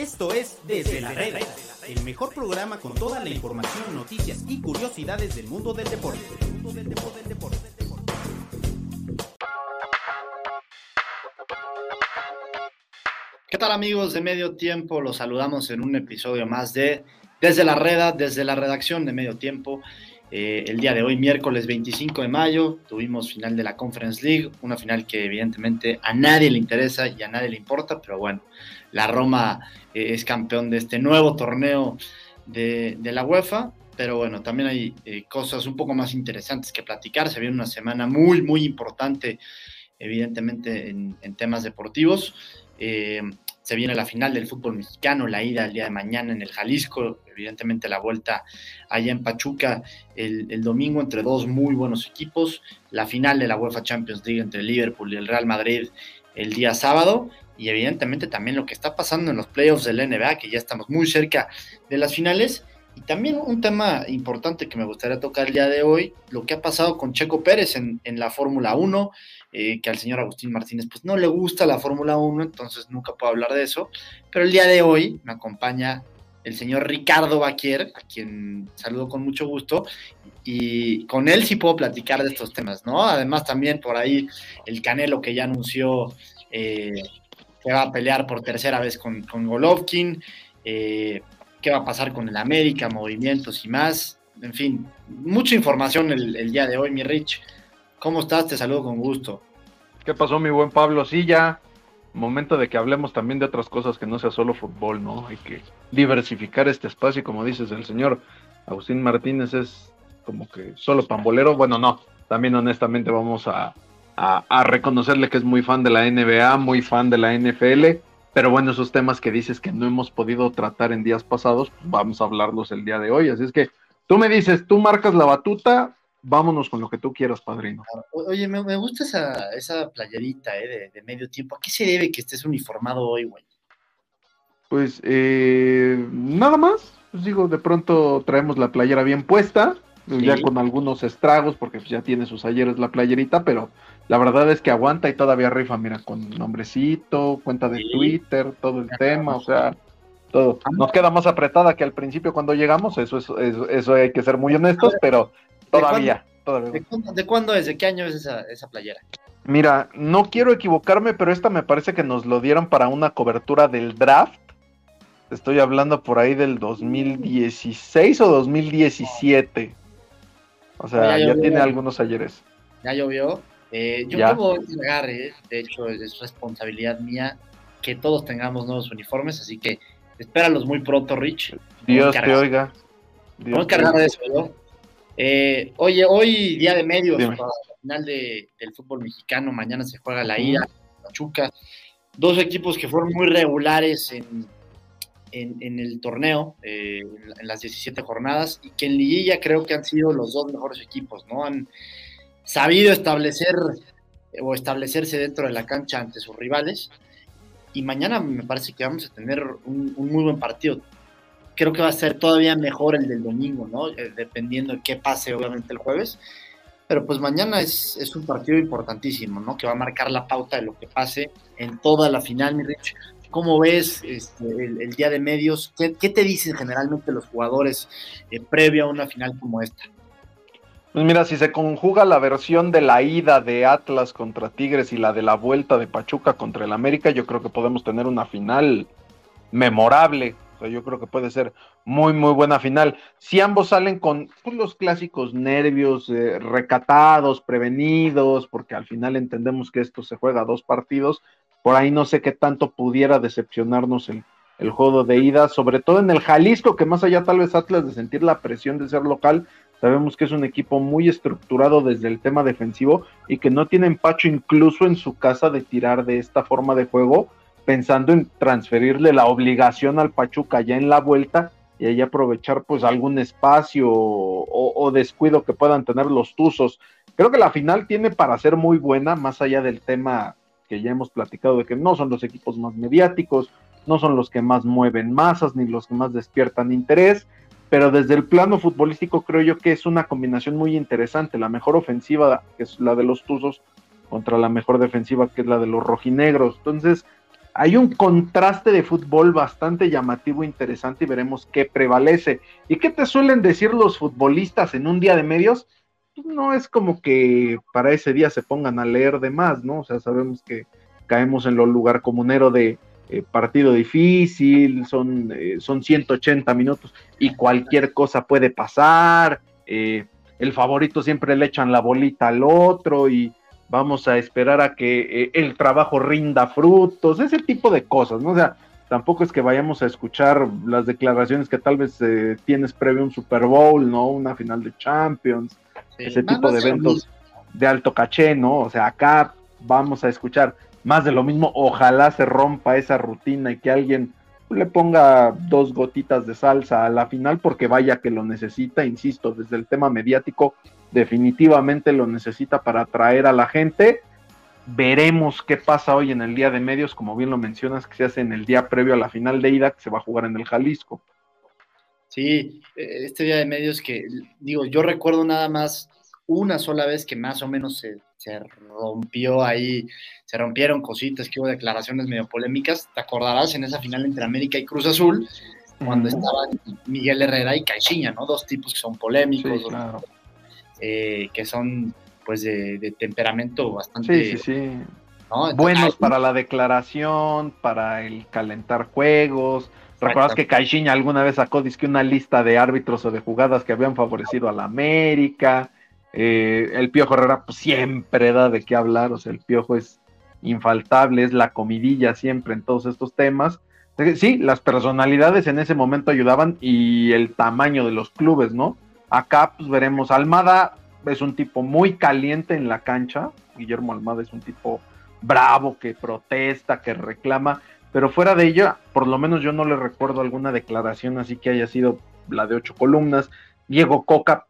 Esto es Desde la Reda, el mejor programa con toda la información, noticias y curiosidades del mundo del deporte. ¿Qué tal amigos de Medio Tiempo? Los saludamos en un episodio más de Desde la Reda, desde la redacción de Medio Tiempo. Eh, el día de hoy, miércoles 25 de mayo, tuvimos final de la Conference League, una final que evidentemente a nadie le interesa y a nadie le importa, pero bueno, la Roma eh, es campeón de este nuevo torneo de, la UEFA, pero bueno, también hay eh, cosas un poco más interesantes que platicar. Se viene una semana muy, muy importante, evidentemente, en, temas deportivos. Se viene la final del fútbol mexicano, la ida el día de mañana en el Jalisco, evidentemente la vuelta allá en Pachuca el, domingo entre dos muy buenos equipos, la final de la UEFA Champions League entre Liverpool y el Real Madrid el día sábado y evidentemente también lo que está pasando en los playoffs del NBA, que ya estamos muy cerca de las finales. Y también un tema importante que me gustaría tocar el día de hoy, lo que ha pasado con Checo Pérez en, en la Fórmula 1. Eh, que al señor Agustín Martínez pues no le gusta la Fórmula 1, entonces nunca puedo hablar de eso. Pero el día de hoy me acompaña el señor Ricardo Baquier, a quien saludo con mucho gusto, y con él sí puedo platicar de estos temas, ¿no? Además también por ahí el Canelo que ya anunció eh, que va a pelear por tercera vez con, con Golovkin, eh, qué va a pasar con el América, movimientos y más, en fin, mucha información el, el día de hoy, mi Rich. ¿Cómo estás? Te saludo con gusto. ¿Qué pasó, mi buen Pablo? Sí, ya. Momento de que hablemos también de otras cosas que no sea solo fútbol, ¿no? Hay que diversificar este espacio, como dices, el señor Agustín Martínez es como que solo pambolero. Bueno, no, también honestamente vamos a, a, reconocerle que es muy fan de la NBA, muy fan de la NFL, pero bueno, esos temas que dices que no hemos podido tratar en días pasados, vamos a hablarlos el día de hoy. Así es que tú me dices, tú marcas la batuta, vámonos con lo que tú quieras, padrino. Oye, me, gusta esa, esa playerita eh, de, medio tiempo. ¿A qué se debe que estés uniformado hoy, güey? Pues eh, nada más. Pues digo, de pronto traemos la playera bien puesta, ya con algunos estragos, porque pues, ya tiene sus ayeres la playerita, pero la verdad es que aguanta y todavía rifa, mira, con nombrecito, cuenta de Twitter, todo el tema, o sea, todo. Nos queda más apretada que al principio cuando llegamos, eso, es, eso, eso hay que ser muy honestos, pero Todavía, todavía. ¿De cuándo, es? ¿De qué año es esa, playera? Mira, no quiero equivocarme, pero esta me parece que nos lo dieron para una cobertura del draft. Estoy hablando por ahí del 2016 o 2017. O sea, ya, tiene algunos ayeres. Ya llovió. Eh, yo como agarre, de hecho es responsabilidad mía que todos tengamos nuevos uniformes, así que espéralos muy pronto, Rich. Dios te oiga. Vamos a cargar de eso, ¿no? Eh, oye, hoy día de medios para la final del fútbol mexicano, mañana se juega la ida, Pachuca, dos equipos que fueron muy regulares en, en, el torneo, eh, en las 17 jornadas, y que en liguilla creo que han sido los dos mejores equipos, ¿no? Han sabido establecer o establecerse dentro de la cancha ante sus rivales, y mañana me parece que vamos a tener un muy buen partido creo que va a ser todavía mejor el del domingo, ¿no? Eh, dependiendo de qué pase, obviamente, el jueves. Pero pues mañana es, es, un partido importantísimo, ¿no? Que va a marcar la pauta de lo que pase en toda la final, mi Rich. ¿Cómo ves este, el, día de medios? ¿Qué, te dicen generalmente los jugadores eh, previo a una final como esta? Pues mira, si se conjuga la versión de la ida de Atlas contra Tigres y la de la vuelta de Pachuca contra el América, yo creo que podemos tener una final memorable yo creo que puede ser muy, muy buena final. Si ambos salen con pues, los clásicos nervios, eh, recatados, prevenidos, porque al final entendemos que esto se juega dos partidos, por ahí no sé qué tanto pudiera decepcionarnos el, el juego de ida, sobre todo en el Jalisco, que más allá tal vez Atlas de sentir la presión de ser local, sabemos que es un equipo muy estructurado desde el tema defensivo y que no tiene empacho incluso en su casa de tirar de esta forma de juego pensando en transferirle la obligación al Pachuca ya en la vuelta y ahí aprovechar pues algún espacio o, descuido que puedan tener los Tuzos. Creo que la final tiene para ser muy buena, más allá del tema que ya hemos platicado de que no son los equipos más mediáticos, no son los que más mueven masas ni los que más despiertan interés, pero desde el plano futbolístico creo yo que es una combinación muy interesante. La mejor ofensiva, que es la de los Tuzos, contra la mejor defensiva, que es la de los rojinegros. Entonces, hay un contraste de fútbol bastante llamativo, interesante y veremos qué prevalece. ¿Y qué te suelen decir los futbolistas en un día de medios? Pues no es como que para ese día se pongan a leer de más, ¿no? O sea, sabemos que caemos en lo lugar comunero de eh, partido difícil, son, eh, son 180 minutos y cualquier cosa puede pasar. Eh, el favorito siempre le echan la bolita al otro y vamos a esperar a que el trabajo rinda frutos, ese tipo de cosas, ¿no? O sea, tampoco es que vayamos a escuchar las declaraciones que tal vez tienes previo un Super Bowl, ¿no? Una final de Champions, ese tipo de eventos de alto caché, ¿no? O sea, acá vamos a escuchar más de lo mismo. Ojalá se rompa esa rutina y que alguien le ponga dos gotitas de salsa a la final porque vaya que lo necesita, insisto, desde el tema mediático definitivamente lo necesita para atraer a la gente. Veremos qué pasa hoy en el día de medios, como bien lo mencionas, que se hace en el día previo a la final de ida, que se va a jugar en el Jalisco. Sí, e, este día de medios que, digo, yo recuerdo nada más una sola vez que más o menos se, se rompió ahí, se rompieron cositas, que hubo declaraciones medio polémicas. Te acordarás en esa final entre América y Cruz Azul, cuando estaban Miguel Herrera y Caixinha, ¿no? Dos tipos que son polémicos, eh, que son pues de, temperamento bastante... Sí, sí, sí. Buenos para la declaración, para el calentar juegos. ¿Recuerdas que Caixinha alguna vez sacó una lista de árbitros o de jugadas que habían favorecido a la América? Eh, el Piojo Herrera pues, siempre da de qué hablar, o sea, el Piojo es infaltable, es la comidilla siempre en todos estos temas. Sí, las personalidades en ese momento ayudaban y el tamaño de los clubes, ¿no? Acá pues veremos, Almada es un tipo muy caliente en la cancha, Guillermo Almada es un tipo bravo que protesta, que reclama, pero fuera de ella, por lo menos yo no le recuerdo alguna declaración así que haya sido la de ocho columnas. Diego Coca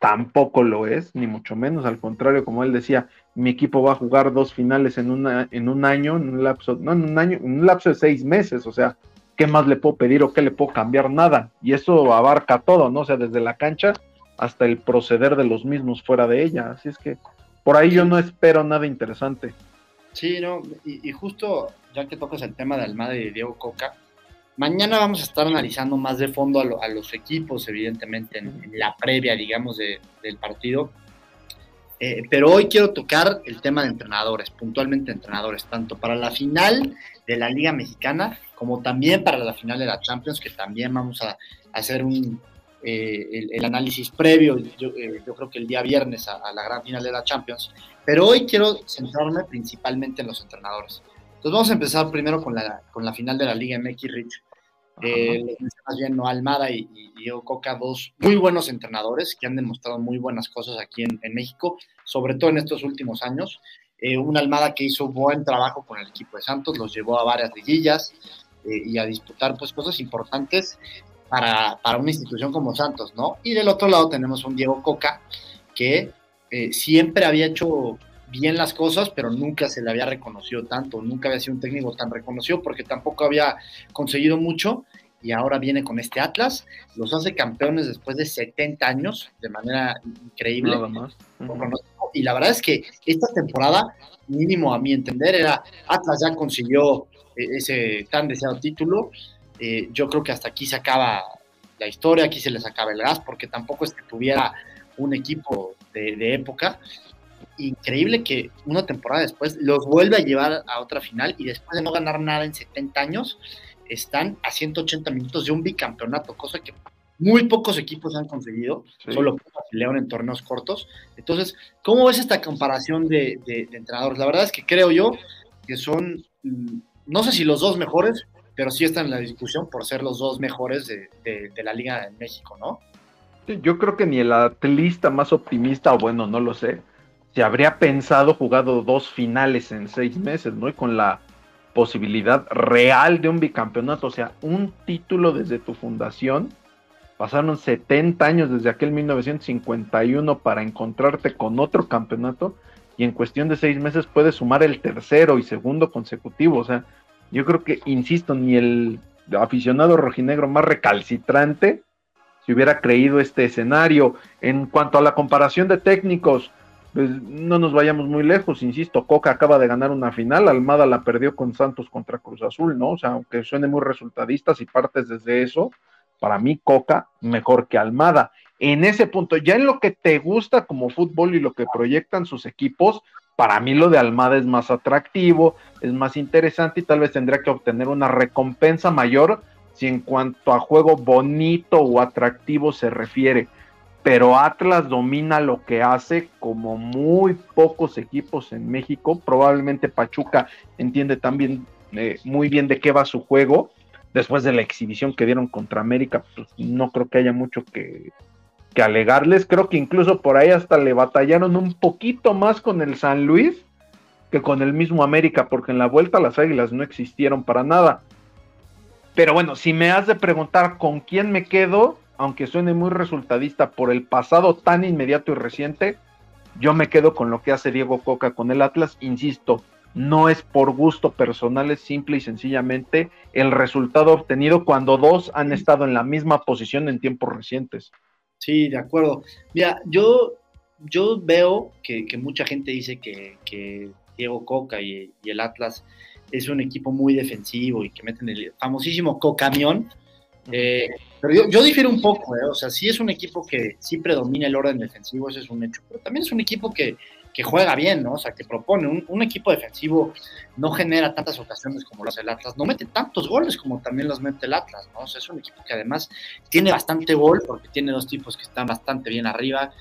tampoco lo es, ni mucho menos, al contrario, como él decía, mi equipo va a jugar dos finales en, una, en un año, en un lapso, no en un año, en un lapso de seis meses, o sea, ¿qué más le puedo pedir o qué le puedo cambiar? Nada, y eso abarca todo, ¿no? O sea, desde la cancha hasta el proceder de los mismos fuera de ella, así es que por ahí yo no espero nada interesante. Sí, no, y, justo ya que tocas el tema de Almada y de Diego Coca, Mañana vamos a estar analizando más de fondo a, los equipos, evidentemente, en, la previa, digamos, del partido. Eh, pero hoy quiero tocar el tema de entrenadores, puntualmente entrenadores, tanto para la final de la Liga Mexicana como también para la final de la Champions, que también vamos a, hacer un, eh, el, análisis previo, yo, eh, creo que el día viernes a, a, la gran final de la Champions. Pero hoy quiero centrarme principalmente en los entrenadores. Entonces vamos a empezar primero con la, con la final de la Liga MX, Rich. Eh, más bien Almada y, Diego Coca, dos muy buenos entrenadores que han demostrado muy buenas cosas aquí en, México, sobre todo en estos últimos años. Eh, una Almada que hizo buen trabajo con el equipo de Santos, los llevó a varias liguillas eh, y a disputar pues cosas importantes para, para, una institución como Santos, ¿no? Y del otro lado tenemos un Diego Coca que eh, siempre había hecho bien las cosas, pero nunca se le había reconocido tanto, nunca había sido un técnico tan reconocido porque tampoco había conseguido mucho y ahora viene con este Atlas, los hace campeones después de 70 años de manera increíble. Y la verdad es que esta temporada, mínimo a mi entender, era Atlas ya consiguió eh, ese tan deseado título. Eh, yo creo que hasta aquí se acaba la historia, aquí se les acaba el gas, porque tampoco es que tuviera un equipo de, de época increíble que una temporada después los vuelve a llevar a otra final y después de no ganar nada en 70 años, están a 180 minutos de un bicampeonato, cosa que muy pocos equipos han conseguido, solo León en torneos cortos. Entonces, ¿cómo ves esta comparación de, entrenadores? La verdad es que creo yo que son, mm, no sé si los dos mejores, pero sí están en la discusión por ser los dos mejores de, de la Liga en México, ¿no? Yo creo que ni el atlista más optimista, o bueno, no lo sé, se habría pensado jugado dos finales en seis meses, ¿no? Y con la posibilidad real de un bicampeonato, o sea, un título desde tu fundación. Pasaron 70 años desde aquel 1951 para encontrarte con otro campeonato y en cuestión de seis meses puedes sumar el tercero y segundo consecutivo. O sea, yo creo que, insisto, ni el aficionado rojinegro más recalcitrante si hubiera creído este escenario. En cuanto a la comparación de técnicos, pues no nos vayamos muy lejos, insisto, Coca acaba de ganar una final, Almada la perdió con Santos contra Cruz Azul, ¿no? O sea, aunque suene muy resultadista, si partes desde eso, para mí Coca mejor que Almada. En ese punto, ya en lo que te gusta como fútbol y lo que proyectan sus equipos, para mí lo de Almada es más atractivo, es más interesante y tal vez tendría que obtener una recompensa mayor si en cuanto a juego bonito o atractivo se refiere. Pero Atlas domina lo que hace como muy pocos equipos en México. Probablemente Pachuca entiende también eh, muy bien de qué va su juego. Después de la exhibición que dieron contra América, pues no creo que haya mucho que, que alegarles. Creo que incluso por ahí hasta le batallaron un poquito más con el San Luis que con el mismo América, porque en la vuelta las Águilas no existieron para nada. Pero bueno, si me has de preguntar con quién me quedo, aunque suene muy resultadista por el pasado tan inmediato y reciente, yo me quedo con lo que hace Diego Coca con el Atlas. Insisto, no es por gusto personal, es simple y sencillamente el resultado obtenido cuando dos han estado en la misma posición en tiempos recientes. Sí, de acuerdo. Mira, yo, yo veo que, mucha gente dice que, Diego Coca y, y, el Atlas es un equipo muy defensivo y que meten el famosísimo Cocamión. Eh, pero yo, difiero un poco, eh, o sea, sí es un equipo que sí predomina el orden defensivo, ese es un hecho, pero también es un equipo que, que juega bien, ¿no? O sea, que propone. Un, equipo defensivo no genera tantas ocasiones como lo hace el Atlas, no mete tantos goles como también los mete el Atlas, ¿no? O sea, es un equipo que además tiene bastante gol, porque tiene dos tipos que están bastante bien arriba.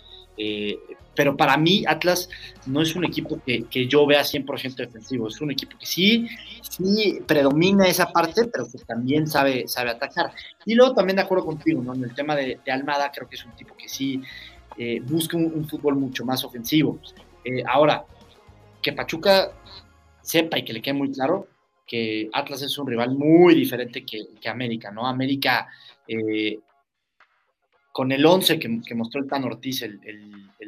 Eh, pero para mí Atlas no es un equipo que, que, yo vea 100% defensivo, es un equipo que sí, sí predomina esa parte, pero que también sabe, sabe atacar. Y luego también de acuerdo contigo, ¿no? En el tema de, Almada creo que es un tipo que sí eh, busca un, fútbol mucho más ofensivo. Eh, ahora, que Pachuca sepa y que le quede muy claro que Atlas es un rival muy diferente que, América, ¿no? América, eh, con el 11 que, mostró el Tan Ortiz el,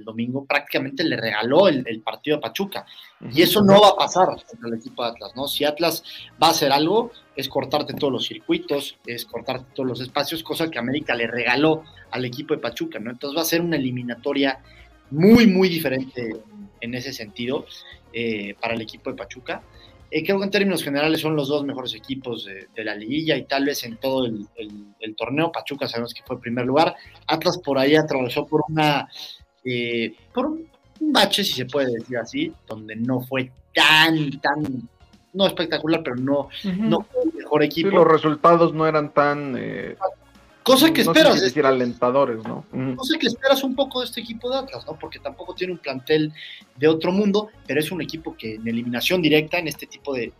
domingo, prácticamente le regaló el, partido a Pachuca. Y eso no va a pasar contra el equipo de Atlas, ¿no? Si Atlas va a hacer algo, es cortarte todos los circuitos, es cortarte todos los espacios, cosa que América le regaló al equipo de Pachuca, ¿no? Entonces va a ser una eliminatoria muy, muy diferente en ese sentido eh, para el equipo de Pachuca. Eh, creo que en términos generales son los dos mejores equipos de, la liguilla y tal vez en todo el, torneo. Pachuca sabemos que fue primer lugar. Atlas por ahí atravesó por una eh, por un bache, si se puede decir así, donde no fue tan, tan, no espectacular, pero no, no fue el mejor equipo. los resultados no eran tan Cosa que esperas. Sé alentadores, ¿no? Cosa que esperas un poco de este equipo de Atlas, ¿no? Porque tampoco tiene un plantel de otro mundo, pero es un equipo que en eliminación directa, en este tipo de,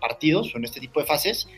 partidos o en este tipo de fases,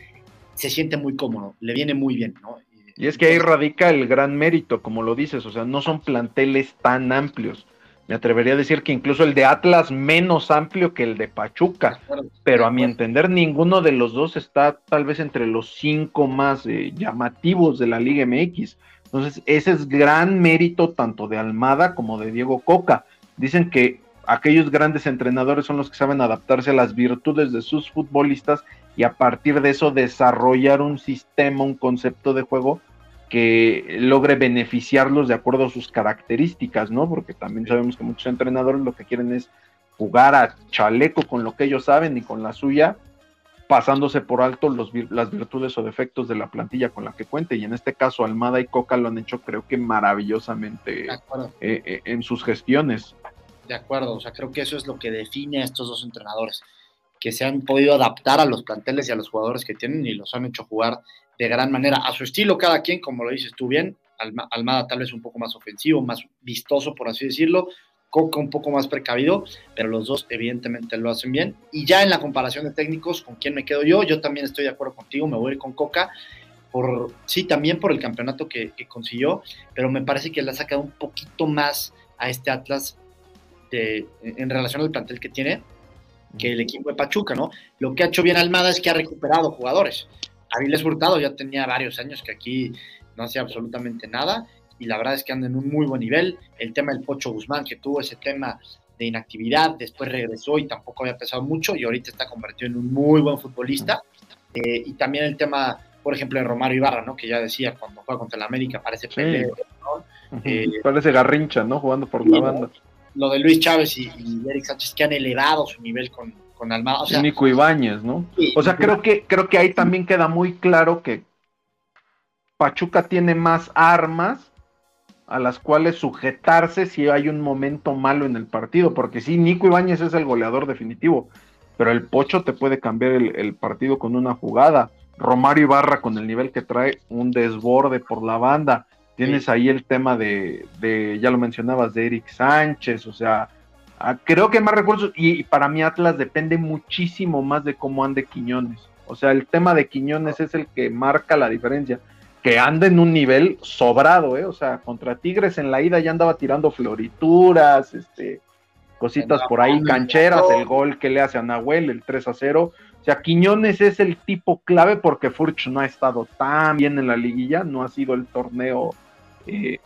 se siente muy cómodo, le viene muy bien, ¿no? Y es que ahí radica el gran mérito, como lo dices, o sea, no son planteles tan amplios. Me atrevería a decir que incluso el de Atlas menos amplio que el de Pachuca, pero a mi entender ninguno de los dos está tal vez entre los cinco más eh, llamativos de la Liga MX. Entonces, ese es gran mérito tanto de Almada como de Diego Coca. Dicen que aquellos grandes entrenadores son los que saben adaptarse a las virtudes de sus futbolistas y a partir de eso desarrollar un sistema, un concepto de juego que logre beneficiarlos de acuerdo a sus características, ¿no? Porque también sabemos que muchos entrenadores lo que quieren es jugar a chaleco con lo que ellos saben y con la suya, pasándose por alto los, las virtudes o defectos de la plantilla con la que cuente. Y en este caso, Almada y Coca lo han hecho, creo que maravillosamente eh, eh, en sus gestiones. De acuerdo, o sea, creo que eso es lo que define a estos dos entrenadores, que se han podido adaptar a los planteles y a los jugadores que tienen y los han hecho jugar de gran manera, a su estilo cada quien, como lo dices tú bien, Almada tal vez un poco más ofensivo, más vistoso, por así decirlo, Coca un poco más precavido, pero los dos evidentemente lo hacen bien. Y ya en la comparación de técnicos, ¿con quién me quedo yo? Yo también estoy de acuerdo contigo, me voy a ir con Coca, por, sí, también por el campeonato que, consiguió, pero me parece que le ha sacado un poquito más a este Atlas de, en relación al plantel que tiene que el equipo de Pachuca, ¿no? Lo que ha hecho bien Almada es que ha recuperado jugadores. Aviles Hurtado ya tenía varios años que aquí no hacía absolutamente nada y la verdad es que anda en un muy buen nivel. El tema del Pocho Guzmán, que tuvo ese tema de inactividad, después regresó y tampoco había pesado mucho y ahorita está convertido en un muy buen futbolista. Eh, y también el tema, por ejemplo, de Romario Ibarra, ¿no? que ya decía, cuando juega contra el América parece eh, parece garrincha, ¿no? Jugando por la banda. lo de Luis Chávez y, Eric Sánchez que han elevado su nivel con, con Almada. O sea, Nico Ibáñez, ¿no? o sea, creo que, creo que ahí también queda muy claro que Pachuca tiene más armas a las cuales sujetarse si hay un momento malo en el partido, porque sí, Nico Ibáñez es el goleador definitivo, pero el Pocho te puede cambiar el, partido con una jugada. Romario Ibarra con el nivel que trae, un desborde por la banda. Tienes ahí el tema de, de, ya lo mencionabas, de Eric Sánchez, o sea, creo que más recursos y para mí Atlas depende muchísimo más de cómo ande Quiñones. O sea, el tema de Quiñones es el que marca la diferencia que anda en un nivel sobrado, ¿eh? O sea, contra Tigres en la ida ya andaba tirando florituras, este, cositas por ahí, cancheras, el gol que le hace a Nahuel, el 3 a 0. O sea, Quiñones es el tipo clave porque Furch no ha estado tan bien en la liguilla, no ha sido el torneo eh,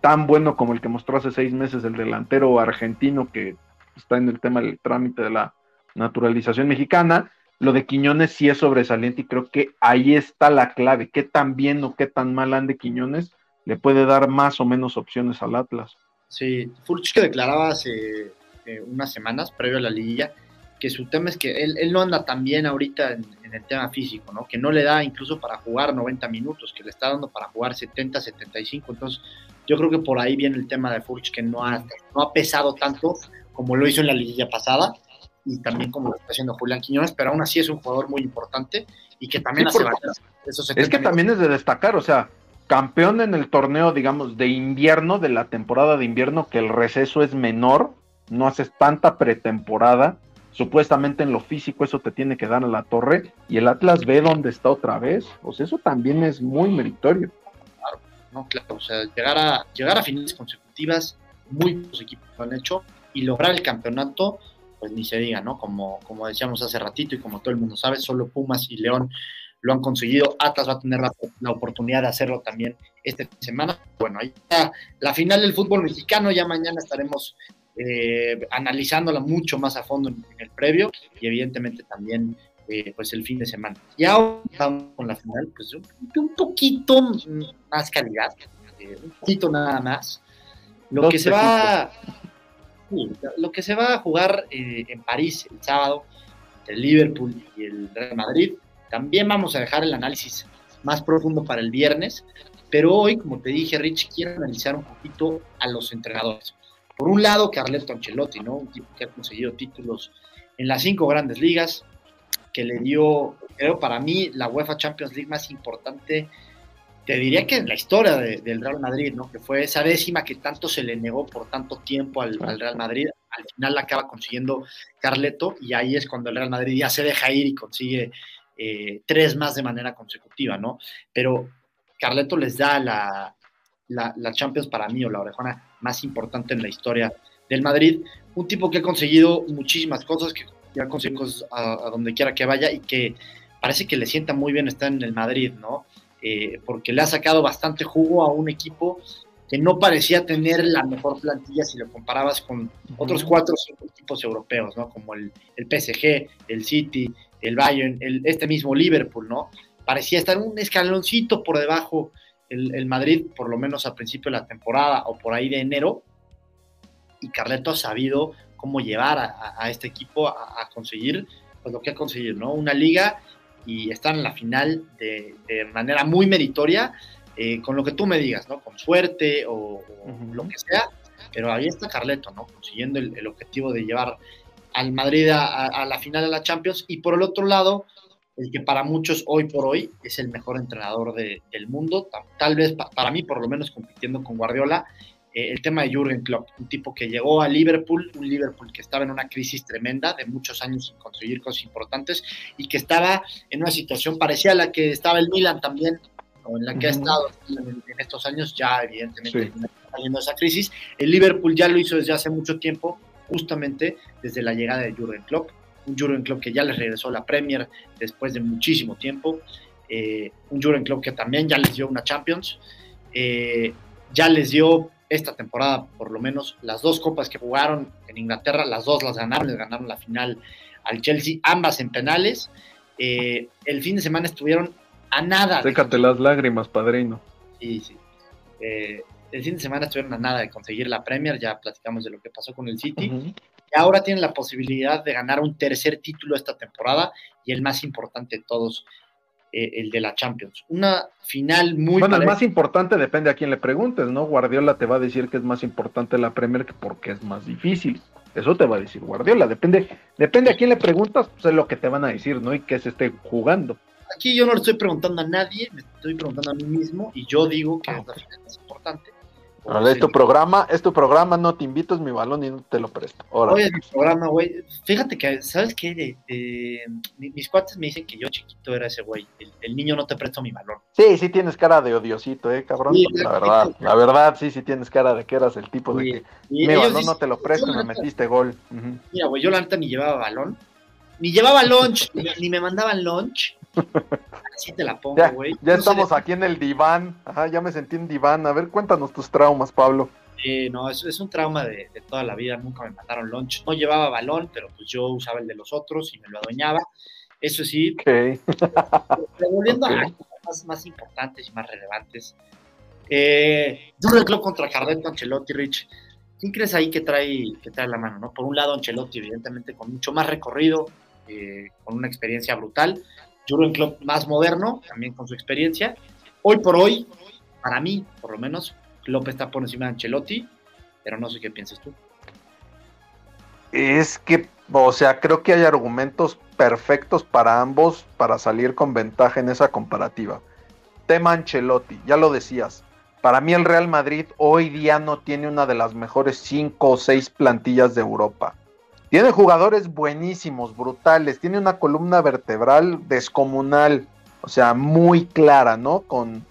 tan bueno como el que mostró hace seis meses el delantero argentino que está en el tema del trámite de la naturalización mexicana lo de Quiñones sí es sobresaliente y creo que ahí está la clave. ¿Qué tan bien o qué tan mal ande Quiñones le puede dar más o menos opciones al Atlas? Sí, Furch que declaraba hace eh, unas semanas, previo a la liguilla, que su tema es que él, no anda tan bien ahorita en, el tema físico, ¿no? Que no le da incluso para jugar 90 minutos, que le está dando para jugar 70, 75. Entonces, yo creo que por ahí viene el tema de Furch, que no ha, no ha pesado tanto como lo hizo en la liguilla pasada y también como lo está haciendo Julián Quiñones, pero aún así es un jugador muy importante y que también hace Es que también es de destacar, o sea, campeón en el torneo, digamos, de invierno, de la temporada de invierno, que el receso es menor, no haces tanta pretemporada, supuestamente en lo físico eso te tiene que dar a la torre, y el Atlas ve dónde está otra vez, o sea, eso también es muy meritorio. No, claro, llegar a, llegar a finales consecutivas, muy pocos equipos lo han hecho, y lograr el campeonato, pues ni se diga, ¿no? Como, como decíamos hace ratito y como todo el mundo sabe, solo Pumas y León lo han conseguido. Atlas va a tener la, oportunidad de hacerlo también esta semana. Bueno, ahí está la final del fútbol mexicano. Ya mañana estaremos eh, analizándola mucho más a fondo en, el previo y evidentemente también eh, pues el fin de semana. Y ahora vamos con la final, pues un, poquito más calidad, eh, un poquito nada más. Lo que se va lo que se va a jugar eh, en París el sábado el Liverpool y el Real Madrid, también vamos a dejar el análisis más profundo para el viernes, pero hoy, como te dije, Rich, quiero analizar un poquito a los entrenadores. Por un lado, Carleto Ancelotti, ¿no? Un tipo que ha conseguido títulos en las cinco grandes ligas, que le dio, creo, para mí, la UEFA Champions League más importante te diría que en la historia del Real Madrid, ¿no? Que fue esa décima que tanto se le negó por tanto tiempo al, Real Madrid, al final la acaba consiguiendo Carleto y ahí es cuando el Real Madrid ya se deja ir y consigue eh, tres más de manera consecutiva, ¿no? Pero Carleto les da la, la, Champions para mí o la orejona más importante en la historia del Madrid, un tipo que ha conseguido muchísimas cosas, que conseguido cosas a, a donde quiera que vaya y que parece que le sienta muy bien estar en el Madrid, ¿no? Eh, porque le ha sacado bastante jugo a un equipo que no parecía tener la mejor plantilla si lo comparabas con otros cuatro o cinco equipos europeos, ¿no? Como el, el PSG, el City, el Bayern, el, este mismo Liverpool, ¿no? Parecía estar un escaloncito por debajo el, el, Madrid, por lo menos al principio de la temporada o por ahí de enero, y Carleto ha sabido cómo llevar a, este equipo a, a, conseguir pues, lo que ha conseguido, ¿no? Una liga y están en la final de, manera muy meritoria, eh, con lo que tú me digas, ¿no? Con suerte o, lo que sea, pero ahí está Carleto, ¿no? Consiguiendo el, objetivo de llevar al Madrid a, la final de la Champions y por el otro lado, el que para muchos hoy por hoy es el mejor entrenador del mundo, tal, vez para mí por lo menos compitiendo con Guardiola, eh, el tema de Jürgen Klopp, un tipo que llegó a Liverpool, un Liverpool que estaba en una crisis tremenda de muchos años sin conseguir cosas importantes y que estaba en una situación parecida a la que estaba el Milan también, o en la que ha estado en, estos años, ya evidentemente saliendo de esa crisis. El Liverpool ya lo hizo desde hace mucho tiempo, justamente desde la llegada de Jürgen Klopp, un Jürgen Klopp que ya les regresó a la Premier después de muchísimo tiempo, eh, un Jürgen Klopp que también ya les dio una Champions, eh, ya les dio esta temporada, por lo menos, las dos copas que jugaron en Inglaterra, las dos las ganaron, les ganaron la final al Chelsea, ambas en penales. Eh, el fin de semana estuvieron a nada. Sécate las lágrimas, padrino. Sí, sí. Eh, el fin de semana estuvieron a nada de conseguir la Premier, ya platicamos de lo que pasó con el City, y ahora tienen la posibilidad de ganar un tercer título esta temporada y el más importante de todos, eh, el de la Champions. Una final muy... Bueno, el más importante depende a quién le preguntes, ¿no? Guardiola te va a decir que es más importante la Premier que porque es más difícil. Eso te va a decir Guardiola. Depende, depende a quién le preguntas, pues es lo que te van a decir, ¿no? Y que se esté jugando. Aquí yo no le estoy preguntando a nadie, me estoy preguntando a mí mismo y yo digo que es la final más importante Es tu programa, es tu programa, no te invito, es mi balón y no te lo presto. Ahora. Oye, mi programa, güey. Fíjate que, ¿sabes qué? mis cuates me dicen que yo chiquito era ese güey. El, niño no te presto mi balón. Sí, sí tienes cara de odiosito, eh, cabrón. la verdad, la verdad, sí, sí tienes cara de que eras el tipo de que mi balón no te lo presto me metiste gol. Mira, güey, yo la neta ni llevaba balón, ni llevaba lunch, ni, me mandaban lunch. Así te la pongo, güey. Ya, estamos aquí en el diván. Ajá, ya me sentí en diván. A ver, cuéntanos tus traumas, Pablo. Eh, no, es, es un trauma de, toda la vida. Nunca me mandaron lunch. No llevaba balón, pero pues yo usaba el de los otros y me lo adueñaba. Eso sí. Okay. volviendo a cosas más, importantes y más relevantes. Eh, Klopp contra Carleto Ancelotti, Rich. ¿Quién crees ahí que trae, que trae la mano? ¿no? Por un lado, Ancelotti, evidentemente, con mucho más recorrido, eh, con una experiencia brutal. Jurgen Klopp más moderno, también con su experiencia. Hoy por hoy, para mí, por lo menos, Klopp está por encima de Ancelotti, pero no sé qué piensas tú. Es que, o sea, creo que hay argumentos perfectos para ambos para salir con ventaja en esa comparativa. Tema Ancelotti, ya lo decías. Para mí el Real Madrid hoy día no tiene una de las mejores cinco o seis plantillas de Europa. Tiene jugadores buenísimos, brutales. Tiene una columna vertebral descomunal. O sea, muy clara, ¿no? Con,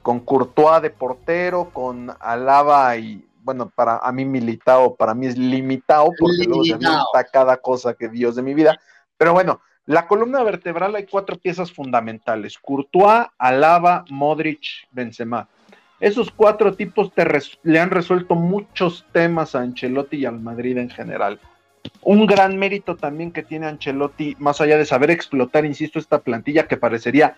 con Courtois de portero, con Alaba y, bueno, para a mí Militao, para mí es limitado, porque luego se está cada cosa que Dios de mi vida. Pero bueno, la columna vertebral hay cuatro piezas fundamentales: Courtois, Alaba, Modric, Benzema. Esos cuatro tipos te le han resuelto muchos temas a Ancelotti y al Madrid en general un gran mérito también que tiene Ancelotti, más allá de saber explotar, insisto, esta plantilla que parecería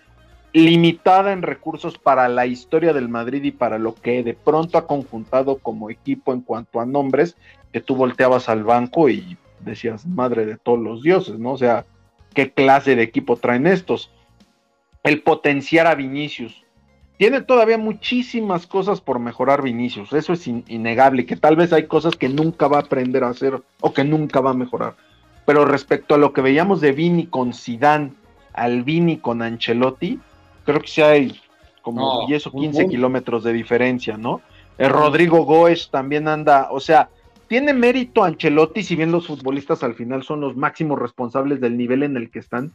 limitada en recursos para la historia del Madrid y para lo que de pronto ha conjuntado como equipo en cuanto a nombres, que tú volteabas al banco y decías, madre de todos los dioses, ¿no? O sea, ¿qué clase de equipo traen estos? El potenciar a Vinicius, tiene todavía muchísimas cosas por mejorar Vinicius, eso es innegable, que tal vez hay cosas que nunca va a aprender a hacer o que nunca va a mejorar. Pero respecto a lo que veíamos de Vini con Sidán, al Vini con Ancelotti, creo que sí hay como 10 o 15 kilómetros de diferencia, ¿no? El Rodrigo Goes también anda, o sea, tiene mérito Ancelotti, si bien los futbolistas al final son los máximos responsables del nivel en el que están,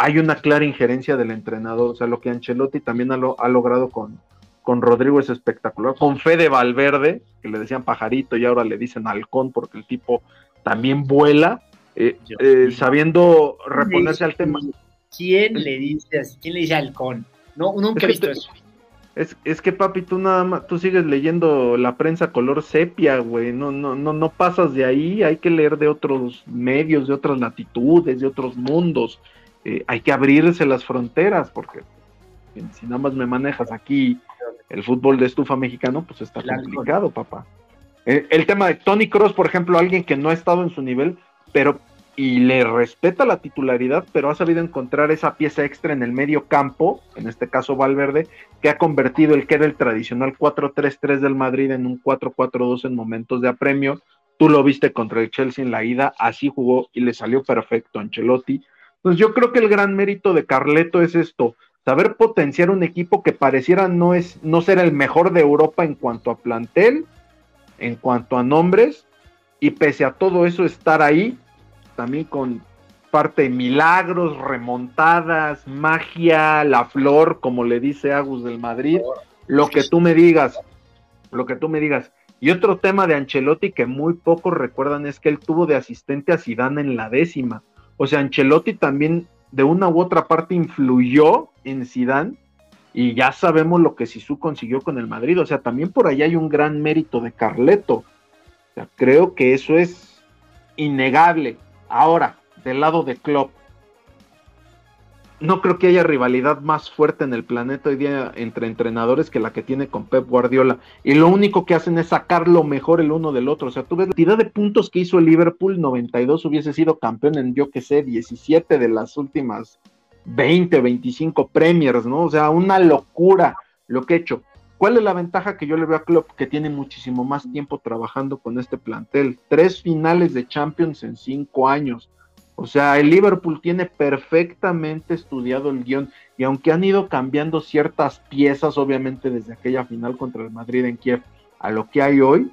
hay una clara injerencia del entrenador. O sea, lo que Ancelotti también ha, logrado con, con Rodrigo es espectacular. Con Fede Valverde, que le decían pajarito y ahora le dicen halcón porque el tipo también vuela, eh, eh, sabiendo reponerse al tema. ¿Quién le dice así? ¿Quién le dice halcón? No, nunca he visto eso. Es, es, que papi, tú nada más, tú sigues leyendo la prensa color sepia, güey, no, no, no, no pasas de ahí, hay que leer de otros medios, de otras latitudes, de otros mundos. Eh, hay que abrirse las fronteras, porque si nada más me manejas aquí el fútbol de estufa mexicano, pues está complicado, papá. Eh, el tema de Tony Cross, por ejemplo, alguien que no ha estado en su nivel, pero y le respeta la titularidad, pero ha sabido encontrar esa pieza extra en el medio campo, en este caso Valverde, que ha convertido el que era el tradicional 4-3-3 del Madrid en un 4-4-2 en momentos de apremio. Tú lo viste contra el Chelsea en la ida, así jugó y le salió perfecto Ancelotti. Pues yo creo que el gran mérito de Carleto es esto, saber potenciar un equipo que pareciera no, es, no ser el mejor de Europa en cuanto a plantel, en cuanto a nombres, y pese a todo eso estar ahí, también con parte de milagros, remontadas, magia, la flor, como le dice Agus del Madrid, lo que tú me digas, lo que tú me digas. Y otro tema de Ancelotti que muy pocos recuerdan es que él tuvo de asistente a Zidane en la décima. O sea, Ancelotti también de una u otra parte influyó en Zidane y ya sabemos lo que Sisu consiguió con el Madrid. O sea, también por ahí hay un gran mérito de Carleto. O sea, creo que eso es innegable. Ahora, del lado de Klopp, no creo que haya rivalidad más fuerte en el planeta hoy día entre entrenadores que la que tiene con Pep Guardiola. Y lo único que hacen es sacar lo mejor el uno del otro. O sea, tú ves la cantidad de puntos que hizo el Liverpool, 92 hubiese sido campeón en, yo que sé, 17 de las últimas 20, 25 Premiers, ¿no? O sea, una locura lo que he hecho. ¿Cuál es la ventaja que yo le veo a Klopp? Que tiene muchísimo más tiempo trabajando con este plantel. Tres finales de Champions en cinco años o sea, el Liverpool tiene perfectamente estudiado el guion y aunque han ido cambiando ciertas piezas, obviamente desde aquella final contra el Madrid en Kiev a lo que hay hoy,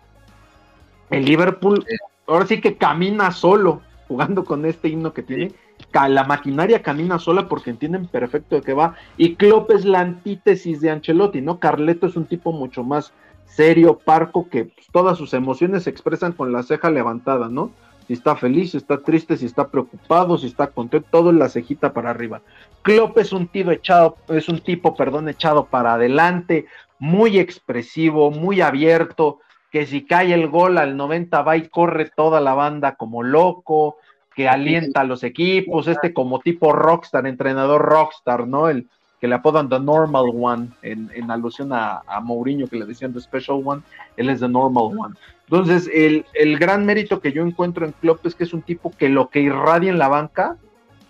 el Liverpool ahora sí que camina solo jugando con este himno que tiene. La maquinaria camina sola porque entienden perfecto de qué va. Y Klopp es la antítesis de Ancelotti, ¿no? Carleto es un tipo mucho más serio, parco, que pues, todas sus emociones se expresan con la ceja levantada, ¿no? Si está feliz, si está triste, si está preocupado, si está contento, todo en la cejita para arriba. Klopp es un tipo echado, es un tipo, perdón, echado para adelante, muy expresivo, muy abierto, que si cae el gol al 90 va y corre toda la banda como loco, que alienta a los equipos, este como tipo rockstar, entrenador rockstar, ¿no? El que le apodan The Normal One, en, alusión a, a, Mourinho que le decían The Special One, él es The Normal One. Entonces, el, el, gran mérito que yo encuentro en Klopp es que es un tipo que lo que irradia en la banca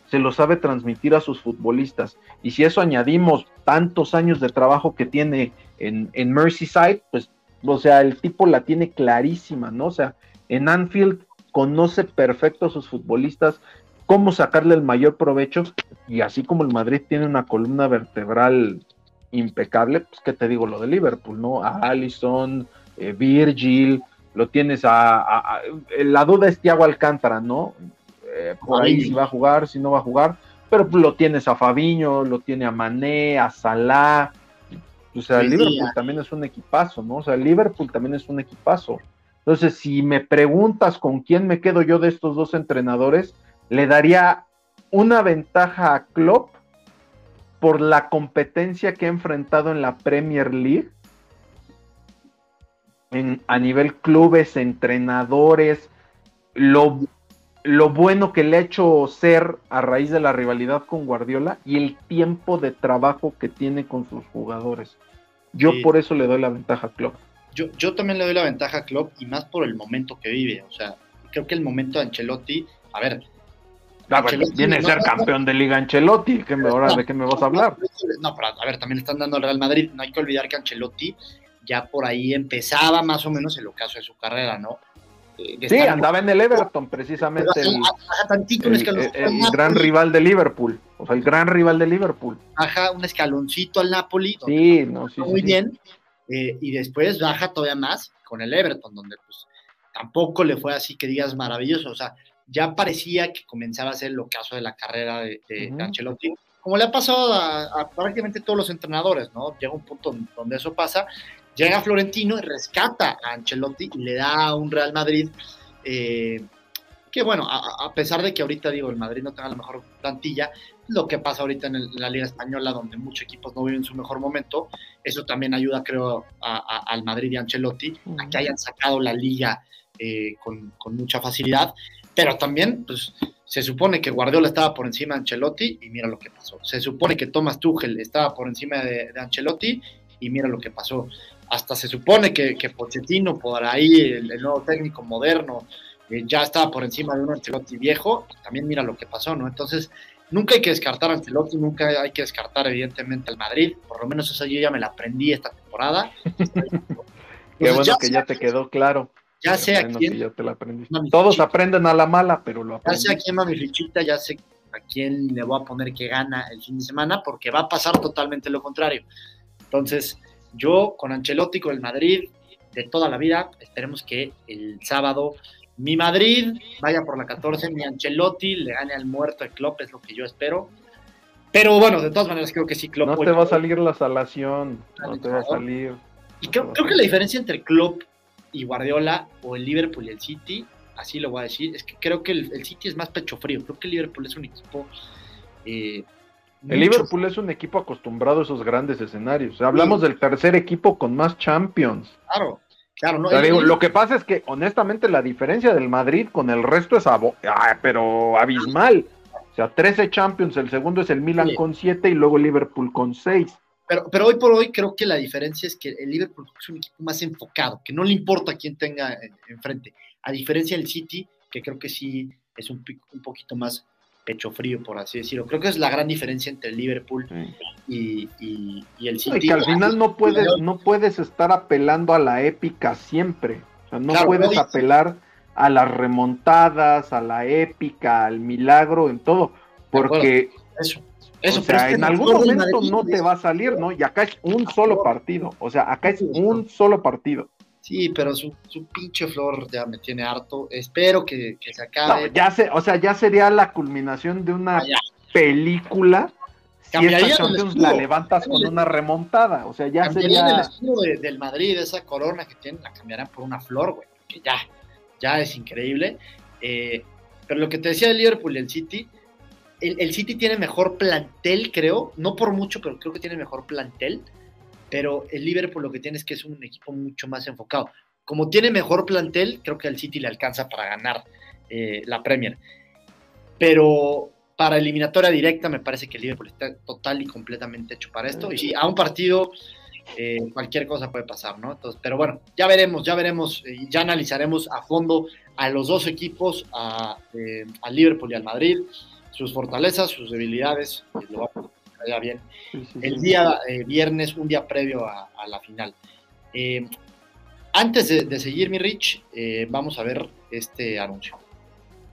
se lo sabe transmitir a sus futbolistas. Y si eso añadimos tantos años de trabajo que tiene en, en Merseyside, pues, o sea, el tipo la tiene clarísima, ¿no? O sea, en Anfield conoce perfecto a sus futbolistas, cómo sacarle el mayor provecho. Y así como el Madrid tiene una columna vertebral impecable, pues qué te digo lo de Liverpool, ¿no? A Allison, eh, Virgil, lo tienes a, La duda es Thiago Alcántara, ¿no? Eh, por ahí si va a jugar, si no va a jugar, pero pues lo tienes a Fabiño, lo tiene a Mané, a Salah. O sea, Liverpool también es un equipazo, ¿no? O sea, Liverpool también es un equipazo. Entonces, si me preguntas con quién me quedo yo de estos dos entrenadores, le daría una ventaja a Klopp por la competencia que ha enfrentado en la Premier League en, a nivel clubes, entrenadores, lo, lo bueno que le ha hecho ser a raíz de la rivalidad con Guardiola y el tiempo de trabajo que tiene con sus jugadores. Yo por eso le doy la ventaja a Klopp. Yo, yo también le doy la ventaja a Klopp y más por el momento que vive. O sea, creo que el momento de Ancelotti, a ver, Ah, viene a ser campeón de Liga Ancelotti, ¿qué me, ahora, ¿de qué me vas a hablar? No, pero a ver, también le están dando al Real Madrid. No hay que olvidar que Ancelotti ya por ahí empezaba más o menos el ocaso de su carrera, ¿no? Eh, sí, andaba en el Everton, precisamente. El, gran rival de Liverpool. O sea, el gran rival de Liverpool. Baja un escaloncito al Napoli. Sí, no, sí. Muy bien. Eh, y después baja todavía más con el Everton, donde pues tampoco le fue así que digas maravilloso. O sea, ya parecía que comenzaba a ser el ocaso de la carrera de, Ancelotti, como le ha pasado a, prácticamente todos los entrenadores, ¿no? Llega un punto donde eso pasa, llega Florentino y rescata a Ancelotti y le da a un Real Madrid eh, que, bueno, a, pesar de que ahorita digo, el Madrid no tenga la mejor plantilla, lo que pasa ahorita en, la Liga Española, donde muchos equipos no viven su mejor momento, eso también ayuda, creo, al Madrid y a Ancelotti a que hayan sacado la liga eh, con, con mucha facilidad pero también, pues, se supone que Guardiola estaba por encima de Ancelotti y mira lo que pasó. Se supone que Thomas Tuchel estaba por encima de, Ancelotti y mira lo que pasó. Hasta se supone que, que Pochettino, por ahí, el, nuevo técnico moderno, eh, ya estaba por encima de un Ancelotti viejo, también mira lo que pasó, ¿no? Entonces, nunca hay que descartar a Ancelotti, nunca hay que descartar, evidentemente, al Madrid. Por lo menos eso yo ya me la aprendí esta temporada. Qué bueno que ya te quedó claro. Ya sé a quién. Todos aprenden a la mala, pero lo aprenden. Ya sé a quién va mi fichita, ya sé a quién le voy a poner que gana el fin de semana, porque va a pasar totalmente lo contrario. Entonces, yo con Ancelotti, con el Madrid, de toda la vida, esperemos que el sábado mi Madrid vaya por la 14, mi Ancelotti le gane al muerto de Klopp, es lo que yo espero. Pero bueno, de todas maneras creo que sí Klopp. No te va a salir la salación, no te va a salir. Y creo, creo que la diferencia entre Klopp y Guardiola o el Liverpool y el City, así lo voy a decir, es que creo que el, City es más pecho frío, creo que el Liverpool es un equipo... Eh, el Liverpool es un equipo acostumbrado a esos grandes escenarios. Hablamos del tercer equipo con más Champions. Claro, claro. No, lo que pasa es que, honestamente, la diferencia del Madrid con el resto es pero abismal. O sea, 13 Champions, el segundo es el Milan con 7 y luego Liverpool con 6. Pero, pero hoy por hoy creo que la diferencia es que el Liverpool es un equipo más enfocado, que no le importa quién tenga enfrente, a diferencia del City, que creo que sí es un, un poquito más pecho frío, por así decirlo. Creo que es la gran diferencia entre el Liverpool y, el City. Y que al final no puedes, no puedes estar apelando a la épica siempre. O sea, no puedes apelar a las remontadas, a la épica, al milagro, en todo. Porque eso, eso, o sea, en algún momento no te va a salir, ¿no? Y acá es un solo partido. O sea, acá es un solo partido. Sí, pero su, pinche flor ya me tiene harto. Espero que, se acabe. ya se, o sea, ya sería la culminación de una ah, película. Si esta Champions la levantas con una remontada. O sea, ya sería. el estilo del Madrid, esa corona que tienen, la cambiarán por una flor, güey. Que ya, ya es increíble. Eh, pero lo que te decía del Liverpool y el City, el, el, City tiene mejor plantel, creo. No por mucho, pero creo que tiene mejor plantel pero el Liverpool lo que tiene es que es un equipo mucho más enfocado. Como tiene mejor plantel, creo que al City le alcanza para ganar eh, la Premier. Pero para eliminatoria directa me parece que el Liverpool está total y completamente hecho para esto. Y si a un partido eh, cualquier cosa puede pasar, ¿no? Entonces, pero bueno, ya veremos, ya veremos, y ya analizaremos a fondo a los dos equipos, a, eh, al Liverpool y al Madrid, sus fortalezas, sus debilidades, lo bien. el día eh, viernes, un día previo a, la final. Eh, antes de, seguir, mi Rich, eh, vamos a ver este anuncio.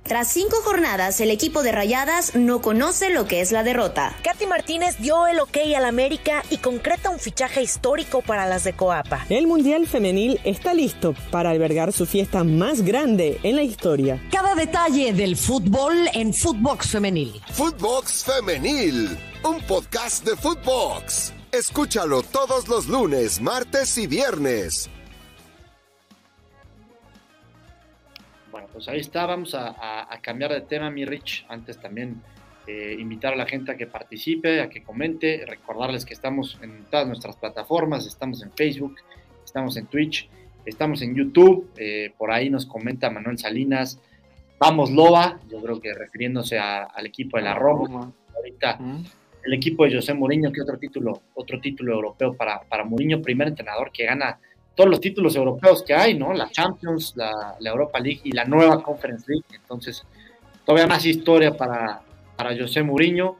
Tras cinco jornadas, el equipo de Rayadas no conoce lo que es la derrota. Katy Martínez dio el ok al América y concreta un fichaje histórico para las de Coapa. El Mundial Femenil está listo para albergar su fiesta más grande en la historia. Cada detalle del fútbol en Footbox Femenil. Footbox Femenil, un podcast de Footbox. Escúchalo todos los lunes, martes y viernes pues ahí está, vamos a, cambiar de tema, mi Rich. Antes también eh, invitar a la gente a que participe, a que comente, recordarles que estamos en todas nuestras plataformas, estamos en Facebook, estamos en Twitch, estamos en YouTube, eh, por ahí nos comenta Manuel Salinas, vamos Loba, yo creo que refiriéndose al equipo de la Roma, ahorita el equipo de José Mourinho, que otro título, otro título europeo para, para Mourinho, primer entrenador que gana todos los títulos europeos que hay, ¿no? La Champions, la, Europa League y la nueva Conference League. Entonces, todavía más historia para, para José Mourinho.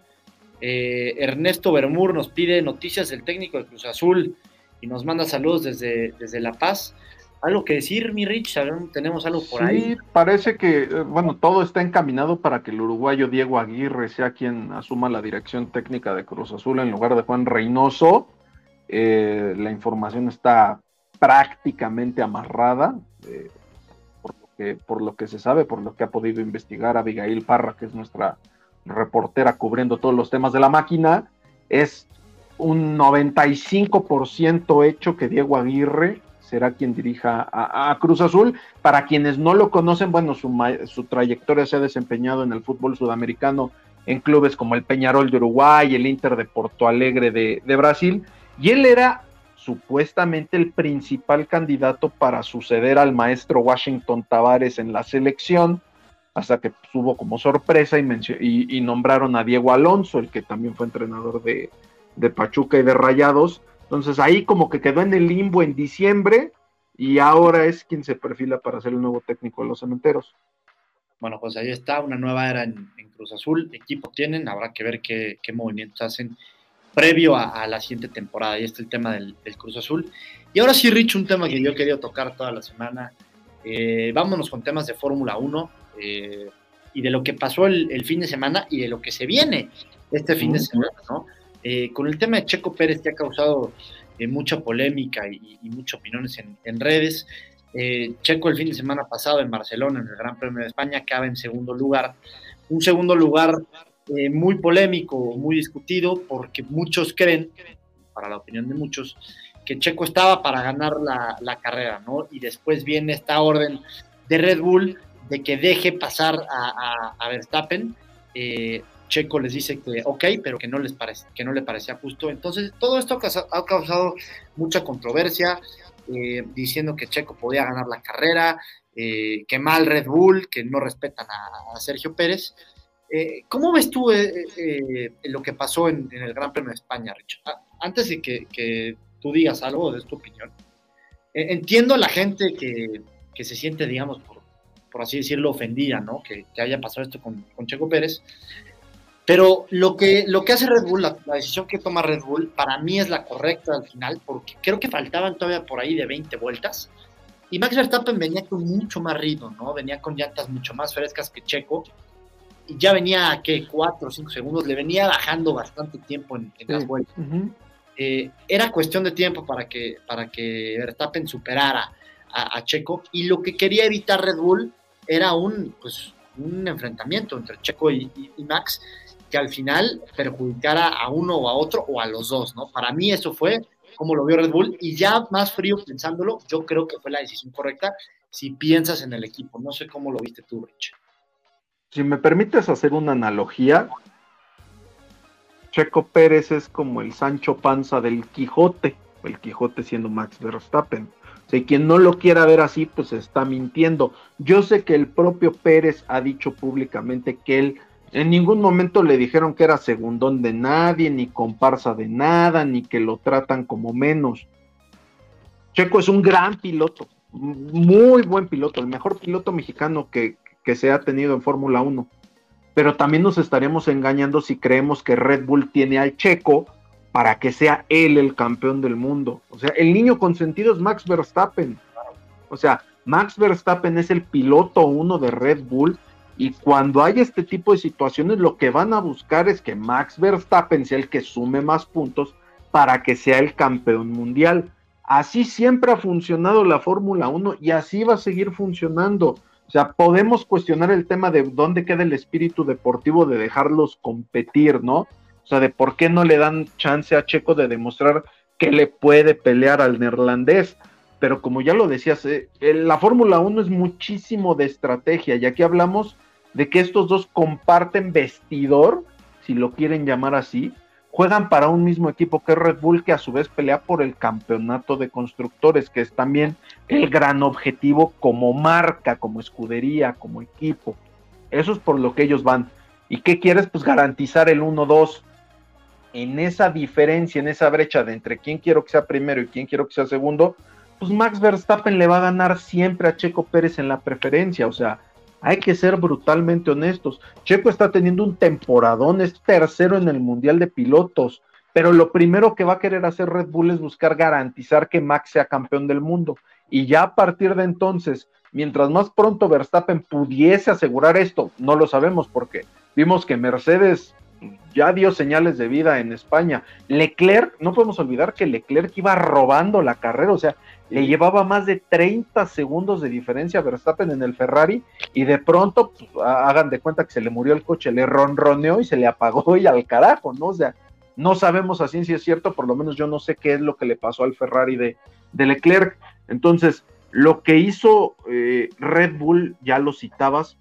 Eh, Ernesto Bermur nos pide noticias del técnico de Cruz Azul y nos manda saludos desde, desde La Paz. ¿Algo que decir, mi Rich? ¿Tenemos algo por ahí? Sí, parece que, eh, bueno, todo está encaminado para que el uruguayo Diego Aguirre sea quien asuma la dirección técnica de Cruz Azul en lugar de Juan Reynoso. Eh, la información está prácticamente amarrada, eh, por, lo que, por lo que se sabe, por lo que ha podido investigar Abigail Parra, que es nuestra reportera cubriendo todos los temas de la máquina, es un 95% hecho que Diego Aguirre será quien dirija a, Cruz Azul. Para quienes no lo conocen, bueno, su, su, trayectoria se ha desempeñado en el fútbol sudamericano en clubes como el Peñarol de Uruguay, el Inter de Porto Alegre de, de Brasil, y él era supuestamente el principal candidato para suceder al maestro Washington Tavares en la selección, hasta que hubo como sorpresa y, y, nombraron a Diego Alonso, el que también fue entrenador de, Pachuca y de Rayados. Entonces ahí como que quedó en el limbo en diciembre y ahora es quien se perfila para ser el nuevo técnico de los cementeros. Bueno, pues ahí está, una nueva era en, Cruz Azul, equipo tienen, habrá que ver qué, qué movimientos hacen previo a, la siguiente temporada. Y este es el tema del, Cruz Azul. Y ahora sí, Rich, un tema que yo he querido tocar toda la semana. Eh, vámonos con temas de Fórmula 1 eh, y de lo que pasó el, fin de semana y de lo que se viene este fin de semana, ¿no? Eh, con el tema de Checo Pérez que ha causado mucha polémica y, muchas opiniones en, redes. Checo el fin de semana pasado en Barcelona, en el Gran Premio de España, acaba en segundo lugar. Un segundo lugar eh, muy polémico, muy discutido, porque muchos creen, para la opinión de muchos, que Checo estaba para ganar la, carrera, ¿no? Y después viene esta orden de Red Bull de que deje pasar a, Verstappen. Eh, Checo les dice que ok, pero que no, les parece, que no le parecía justo. Entonces, todo esto ha causado mucha controversia, eh, diciendo que Checo podía ganar la carrera, que mal Red Bull, que no respetan a Sergio Pérez. Eh, ¿Cómo ves tú eh, eh, lo que pasó en, el Gran Premio de España, Rich? Ah, antes de que, tú digas algo, de tu opinión. entiendo a la gente que, se siente, digamos, por, así decirlo, ofendida, ¿no? Que, haya pasado esto con, Checo Pérez. Pero lo que, lo que hace Red Bull, la, decisión que toma Red Bull, para mí es la correcta al final, porque creo que faltaban todavía por ahí de 20 vueltas. Y Max Verstappen venía con mucho más ritmo, ¿no? Venía con llantas mucho más frescas que Checo. Y ya venía, ¿qué? 4 o 5 segundos. Le venía bajando bastante tiempo en, las vueltas. Eh, era cuestión de tiempo para que, para que Verstappen superara a, Checo. Y lo que quería evitar Red Bull era un, pues, un enfrentamiento entre Checo y Max que al final perjudicara a uno o a otro o a los dos, ¿no? Para mí eso fue como lo vio Red Bull y ya más frío pensándolo, yo creo que fue la decisión correcta si piensas en el equipo. No sé cómo lo viste tú, Rich. Si me permites hacer una analogía, Checo Pérez es como el Sancho Panza del Quijote, el Quijote siendo Max Verstappen. Si quien no lo quiera ver así, pues está mintiendo. Yo sé que el propio Pérez ha dicho públicamente que él en ningún momento le dijeron que era segundón de nadie, ni comparsa de nada, ni que lo tratan como menos. Checo es un gran piloto, muy buen piloto, el mejor piloto mexicano que, que se ha tenido en Fórmula 1. Pero también nos estaríamos engañando si creemos que Red Bull tiene al Checo para que sea él el campeón del mundo. O sea, el niño consentido es Max Verstappen. O sea, Max Verstappen es el piloto uno de Red Bull y cuando hay este tipo de situaciones, lo que van a buscar es que Max Verstappen sea el que sume más puntos para que sea el campeón mundial. Así siempre ha funcionado la Fórmula 1 y así va a seguir funcionando. O sea, podemos cuestionar el tema de dónde queda el espíritu deportivo de dejarlos competir, ¿no? O sea, de por qué no le dan chance a Checo de demostrar que le puede pelear al neerlandés pero como ya lo decías, eh, la Fórmula 1 es muchísimo de estrategia y aquí hablamos de que estos dos comparten vestidor, si lo quieren llamar así, juegan para un mismo equipo que Red Bull, que a su vez pelea por el campeonato de constructores, que es también el gran objetivo como marca, como escudería, como equipo. Eso es por lo que ellos van. ¿Y qué quieres? Pues garantizar el 1-2. En esa diferencia, en esa brecha de entre quién quiero que sea primero y quién quiero que sea segundo, pues Max Verstappen le va a ganar siempre a Checo Pérez en la preferencia. O sea, hay que ser brutalmente honestos. Checo está teniendo un temporadón, es tercero en el Mundial de Pilotos, pero lo primero que va a querer hacer Red Bull es buscar garantizar que Max sea campeón del mundo. Y ya a partir de entonces, mientras más pronto Verstappen pudiese asegurar esto, no lo sabemos porque vimos que Mercedes ya dio señales de vida en España. Leclerc, no podemos olvidar que Leclerc iba robando la carrera, o sea, le llevaba más de 30 segundos de diferencia a Verstappen en el Ferrari y de pronto, pues, hagan de cuenta que se le murió el coche, le ronroneó y se le apagó y al carajo, ¿no? O sea, no sabemos así si es cierto, por lo menos yo no sé qué es lo que le pasó al Ferrari de, de Leclerc. Entonces, lo que hizo eh, Red Bull, ya lo citabas,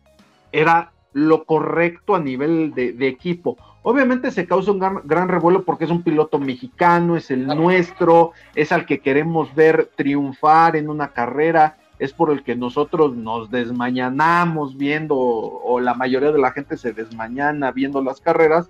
era lo correcto a nivel de, de equipo. Obviamente se causa un gran, revuelo porque es un piloto mexicano, es el nuestro, es al que queremos ver triunfar en una carrera, es por el que nosotros nos desmañanamos viendo, o la mayoría de la gente se desmañana viendo las carreras,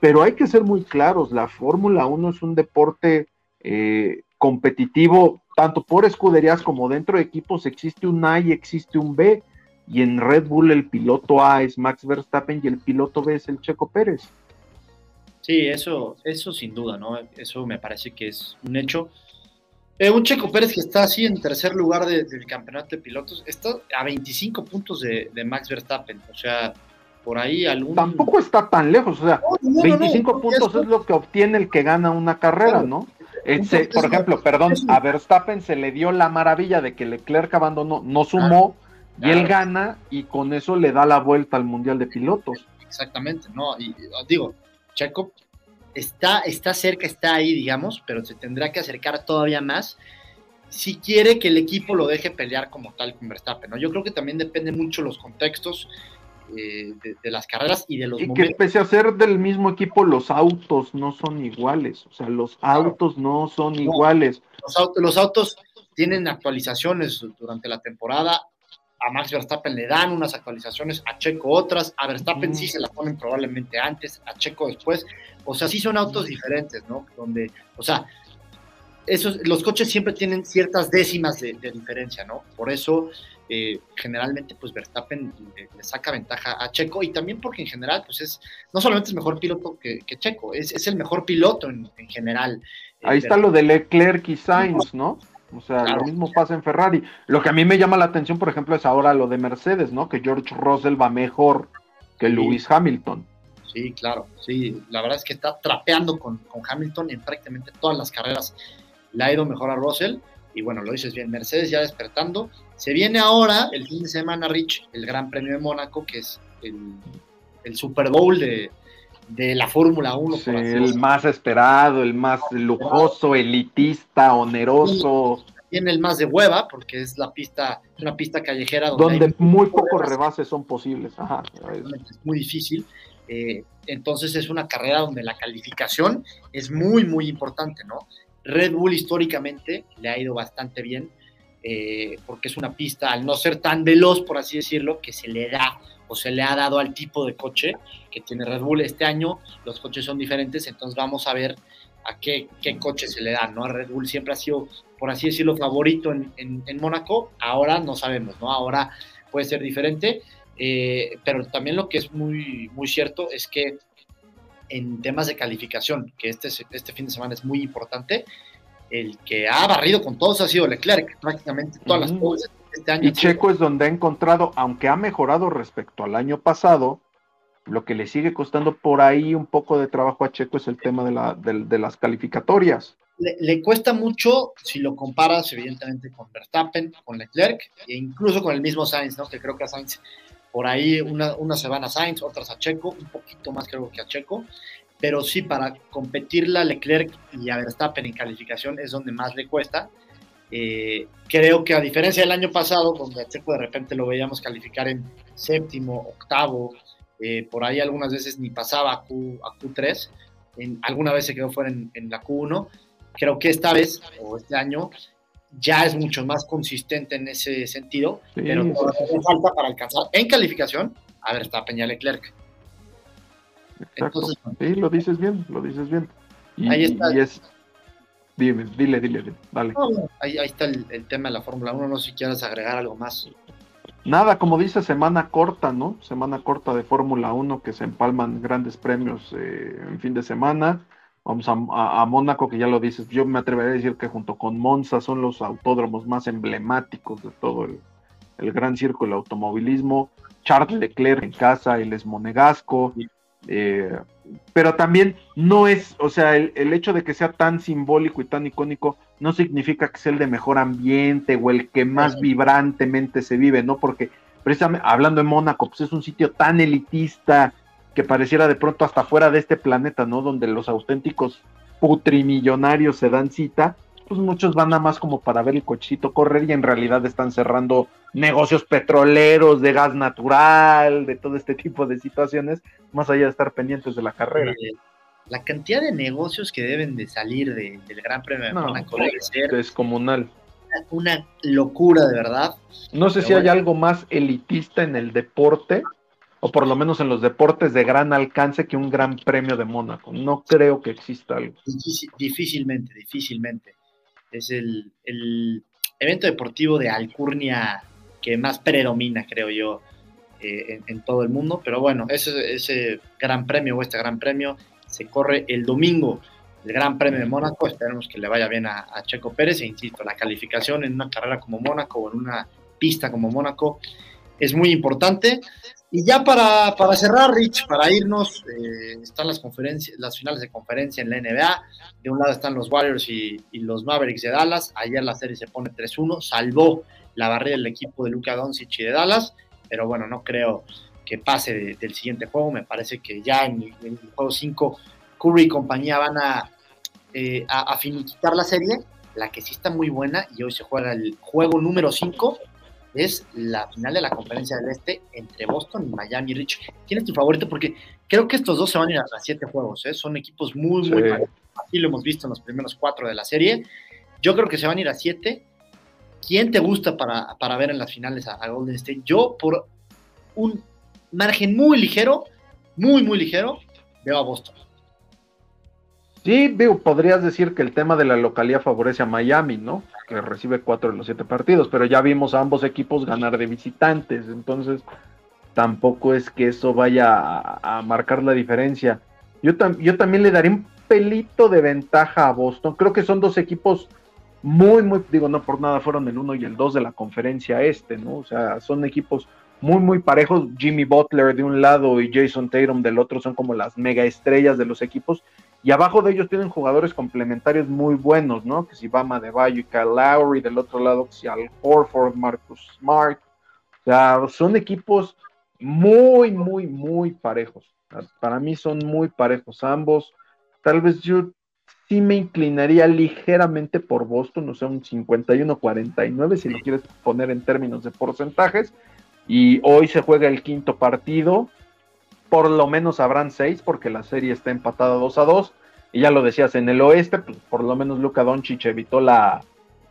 pero hay que ser muy claros, la Fórmula 1 es un deporte eh, competitivo, tanto por escuderías como dentro de equipos, existe un A y existe un B y en Red Bull el piloto A es Max Verstappen y el piloto B es el Checo Pérez. Sí, eso, eso sin duda, ¿no? Eso me parece que es un hecho. Eh, un Checo Pérez que está así en tercer lugar del campeonato de pilotos, está a 25 puntos de, Max Verstappen, o sea, por ahí algún... Tampoco está tan lejos, o sea, 25 puntos es lo que obtiene el que gana una carrera, ¿no? por ejemplo, perdón, a Verstappen se le dio la maravilla de que Leclerc abandonó, no sumó, y él gana y con eso le da la vuelta al Mundial de Pilotos. Exactamente, ¿no? Y digo, Checo está, está cerca, está ahí, digamos, pero se tendrá que acercar todavía más si quiere que el equipo lo deje pelear como tal con Verstappen, ¿no? Yo creo que también depende mucho los contextos eh, de, las carreras y de los y que pese a ser del mismo equipo, los autos no son iguales, o sea, los autos no son iguales. Los autos, los autos tienen actualizaciones durante la temporada, a Max Verstappen le dan unas actualizaciones, a Checo otras, a Verstappen sí se las ponen probablemente antes, a Checo después. O sea, sí son autos diferentes, ¿no? Donde, o sea, esos, los coches siempre tienen ciertas décimas de, diferencia, ¿no? Por eso, eh, generalmente, pues Verstappen le, saca ventaja a Checo y también porque en general, pues es, no solamente es mejor piloto que, Checo, es, es, el mejor piloto en, general. Ahí está lo de Leclerc y Sainz, ¿no? O sea, lo mismo pasa en Ferrari. Lo que a mí me llama la atención, por ejemplo, es ahora lo de Mercedes, ¿no? Que George Russell va mejor que Lewis Hamilton. Sí, claro, sí. La verdad es que está trapeando con, Hamilton en prácticamente todas las carreras. Le ha ido mejor a Russell. Y bueno, lo dices bien, Mercedes ya despertando. Se viene ahora el fin de semana, Rich, el Gran Premio de Mónaco, que es el, Super Bowl de, la Fórmula 1. el más esperado, el más lujoso, elitista, oneroso. Tiene el más de hueva, porque es la pista, una pista callejera donde, muy pocos rebases son posibles. Ajá, es muy difícil. Eh, entonces es una carrera donde la calificación es muy, muy importante, ¿no? Red Bull históricamente le ha ido bastante bien, eh, porque es una pista, al no ser tan veloz, por así decirlo, que se le da o se le ha dado al tipo de coche que tiene Red Bull. Este año los coches son diferentes, entonces vamos a ver a qué, qué coche se le da, ¿no? A Red Bull siempre ha sido, por así decirlo, favorito en, en, en Mónaco, ahora no sabemos, ¿no? Ahora puede ser diferente. Eh, pero también lo que es muy, muy cierto es que en temas de calificación, que este, este fin de semana es muy importante, el que ha barrido con todos ha sido Leclerc, prácticamente todas las cosas este año. Y Checo es donde ha encontrado, aunque ha mejorado respecto al año pasado, lo que le sigue costando por ahí un poco de trabajo a Checo es el tema de, la, de, las calificatorias. Le, le, cuesta mucho si lo comparas, evidentemente, con Verstappen, con Leclerc e incluso con el mismo Sainz, ¿no? que creo que a Sainz por ahí una, se van a Sainz, otras a Checo, un poquito más creo que a Checo, pero sí para competirle a Leclerc y a Verstappen en calificación es donde más le cuesta. Eh, creo que a diferencia del año pasado, donde a Checo de repente lo veíamos calificar en séptimo, octavo, eh, por ahí algunas veces ni pasaba a, Q, a Q3, en, alguna vez se quedó fuera en, en la Q1, creo que esta vez o este año ya es mucho más consistente en ese sentido, pero todavía falta para alcanzar en calificación a ver, está Peña Leclerc. sí, lo dices bien, lo dices bien. ahí está. Dime, dile, dile, dale. ahí, está el, tema de la Fórmula 1, no sé si quieres agregar algo más. Nada, como dice, semana corta, ¿no? Semana corta de Fórmula 1 que se empalman grandes premios eh, en fin de semana. Vamos a, Mónaco, que ya lo dices, yo me atrevería a decir que junto con Monza son los autódromos más emblemáticos de todo el, gran círculo del automovilismo. Charles Leclerc en casa, el es monegasco. Eh, pero también no es, o sea, el, el, hecho de que sea tan simbólico y tan icónico no significa que sea el de mejor ambiente o el que más vibrantemente se vive, ¿no? Porque precisamente hablando de Mónaco, pues es un sitio tan elitista, que pareciera de pronto hasta fuera de este planeta, ¿no? Donde los auténticos putrimillonarios se dan cita, pues muchos van nada más como para ver el cochito correr y en realidad están cerrando negocios petroleros, de gas natural, de todo este tipo de situaciones, más allá de estar pendientes de la carrera. Eh, la cantidad de negocios que deben de salir del Gran Premio de Mónaco debe ser descomunal. Una, locura, de verdad. No sé si hay algo más elitista en el deporte o por lo menos en los deportes de gran alcance que un gran premio de Mónaco. No creo que exista algo. difícilmente, difícilmente. Es el, evento deportivo de alcurnia que más predomina, creo yo, eh, en, todo el mundo. Pero bueno, ese, ese gran premio o este gran premio se corre el domingo. El Gran Premio de Mónaco, esperemos que le vaya bien a Checo Pérez, e insisto, la calificación en una carrera como Mónaco o en una pista como Mónaco es muy importante. Y ya para, para cerrar, Rich, para irnos, eh, están las conferencias, las finales de conferencia en la NBA. De un lado están los Warriors y, los Mavericks de Dallas. Ayer la serie se pone 3-1, salvó la barrera del equipo de Luka Doncic y de Dallas, pero bueno, no creo que pase del siguiente juego. Me parece que ya en, el juego 5, Curry y compañía van a, eh, a, a finiquitar la serie. La que sí está muy buena y hoy se juega el juego número 5 es la final de la conferencia del Este entre Boston y Miami Rich. ¿Quién es tu favorito? Porque creo que estos dos se van a ir a, siete juegos, ¿eh? son equipos muy, muy Aquí lo hemos visto en los primeros cuatro de la serie. Yo creo que se van a ir a siete ¿quién te gusta para, para ver en las finales a, a Golden State? Yo, por un margen muy ligero, muy, muy ligero, veo a Boston. Sí, veo, podrías decir que el tema de la localidad favorece a Miami, ¿no? Que recibe cuatro de los siete partidos, pero ya vimos a ambos equipos ganar de visitantes, entonces tampoco es que eso vaya a, marcar la diferencia. Yo, tam- yo también le daría un pelito de ventaja a Boston. Creo que son dos equipos muy, muy, digo, no por nada fueron el uno y el dos de la conferencia este, ¿no? O sea, son equipos muy, muy parejos. Jimmy Butler de un lado y Jason Tatum del otro son como las mega estrellas de los equipos. Y abajo de ellos tienen jugadores complementarios muy buenos, ¿no? Que si Bama de Bayo y Kyle Lowry, del otro lado que si Al Horford, Marcus Smart. O sea, son equipos muy, muy, muy parejos. Para mí son muy parejos ambos. Tal vez yo sí me inclinaría ligeramente por Boston, o sea, un 51-49, si lo quieres poner en términos de porcentajes. Y hoy se juega el quinto partido. Por lo menos habrán seis, porque la serie está empatada 2 a 2. Y ya lo decías, en el oeste, pues por lo menos Luka Doncic evitó la,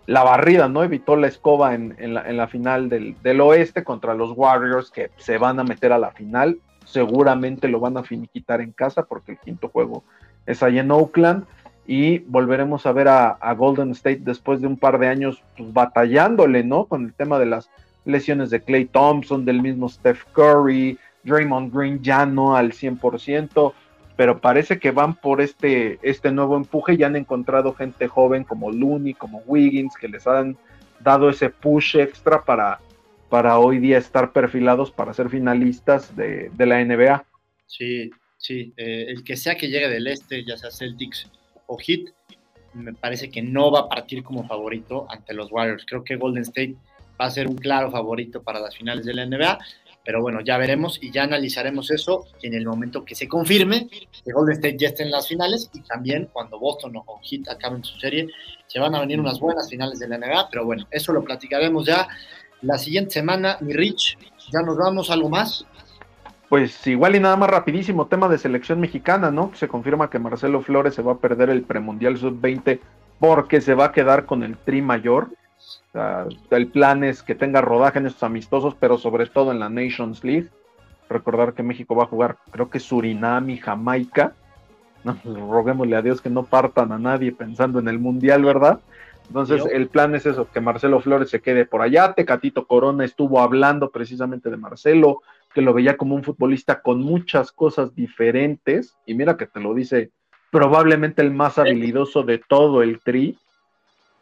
la barrida, ¿no? Evitó la escoba en, en, la, en la, final del, del, oeste contra los Warriors que se van a meter a la final. Seguramente lo van a finiquitar en casa porque el quinto juego es allá en Oakland. Y volveremos a ver a, a Golden State después de un par de años pues, batallándole, ¿no? Con el tema de las lesiones de Clay Thompson, del mismo Steph Curry, Draymond Green ya no al 100%, pero parece que van por este, este nuevo empuje y han encontrado gente joven como Looney, como Wiggins, que les han dado ese push extra para, para hoy día estar perfilados para ser finalistas de, de la NBA. Sí, sí, eh, el que sea que llegue del este, ya sea Celtics o Heat, me parece que no va a partir como favorito ante los Warriors. Creo que Golden State va a ser un claro favorito para las finales de la NBA, pero bueno, ya veremos y ya analizaremos eso en el momento que se confirme que Golden State ya esté en las finales y también cuando Boston o Heat acaben su serie, se van a venir unas buenas finales de la NBA, pero bueno, eso lo platicaremos ya la siguiente semana. Mi Rich, ya nos vamos, ¿algo más? Pues igual y nada más rapidísimo, tema de selección mexicana, ¿no? Se confirma que Marcelo Flores se va a perder el premundial sub-20 porque se va a quedar con el tri mayor. O sea, el plan es que tenga rodaje en estos amistosos, pero sobre todo en la Nations League. Recordar que México va a jugar, creo que Surinam y Jamaica. No, pues, roguémosle a Dios que no partan a nadie pensando en el mundial, ¿verdad? Entonces, ¿Yo? el plan es eso, que Marcelo Flores se quede por allá. Tecatito Corona estuvo hablando precisamente de Marcelo, que lo veía como un futbolista con muchas cosas diferentes. Y mira que te lo dice probablemente el más habilidoso de todo el tri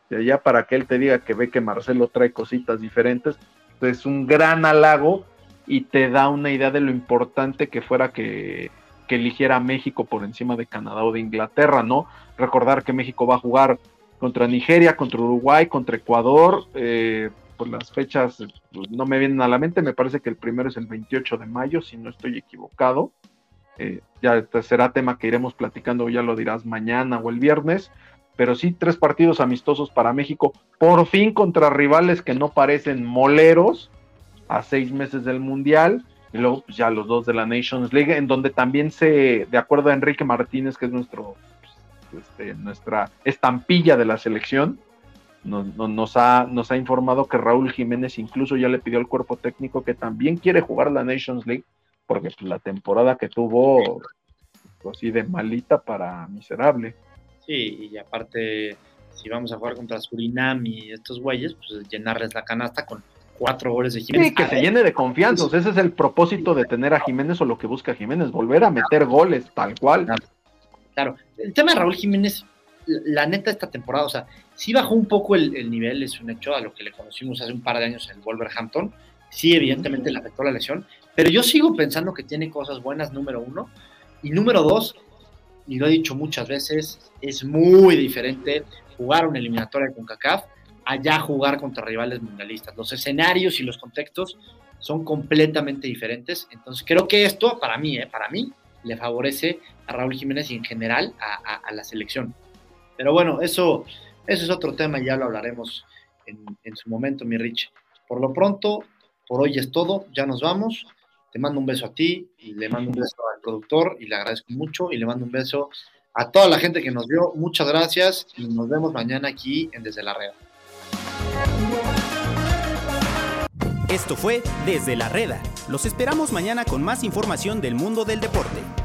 ya para que él te diga que ve que Marcelo trae cositas diferentes, es un gran halago y te da una idea de lo importante que fuera que, que, eligiera México por encima de Canadá o de Inglaterra, ¿no? Recordar que México va a jugar contra Nigeria, contra Uruguay, contra Ecuador, eh, pues las fechas pues, no me vienen a la mente, me parece que el primero es el 28 de mayo, si no estoy equivocado. Eh, ya será tema que iremos platicando, ya lo dirás mañana o el viernes pero sí tres partidos amistosos para México, por fin contra rivales que no parecen moleros a seis meses del Mundial, y luego pues, ya los dos de la Nations League, en donde también se, de acuerdo a Enrique Martínez, que es nuestro, pues, este, nuestra estampilla de la selección, nos, ha, nos ha informado que Raúl Jiménez incluso ya le pidió al cuerpo técnico que también quiere jugar la Nations League, porque pues, la temporada que tuvo, así de malita para miserable. Sí, y aparte, si vamos a jugar contra Surinam y estos güeyes, pues llenarles la canasta con cuatro goles de Jiménez. Sí, que se llene de confianza. Ese es el propósito de tener a Jiménez o lo que busca Jiménez, volver a meter goles, tal cual. Claro, claro. el tema de Raúl Jiménez, la neta, esta temporada, o sea, sí bajó un poco el, el, nivel, es un hecho, a lo que le conocimos hace un par de años en Wolverhampton. Sí, evidentemente le afectó la lesión, pero yo sigo pensando que tiene cosas buenas, número uno. Y número dos, y lo he dicho muchas veces, es muy diferente jugar una eliminatoria con CACAF allá jugar contra rivales mundialistas. Los escenarios y los contextos son completamente diferentes. Entonces creo que esto, para mí, eh, para mí, le favorece a Raúl Jiménez y en general a, a, a, la selección. Pero bueno, eso, eso es otro tema y ya lo hablaremos en, en su momento, mi Rich. Por lo pronto, por hoy es todo, ya nos vamos te mando un beso a ti y le mando un beso al productor y le agradezco mucho y le mando un beso a toda la gente que nos vio. Muchas gracias y nos vemos mañana aquí en Desde la Red. Esto fue Desde la Reda. Los esperamos mañana con más información del mundo del deporte.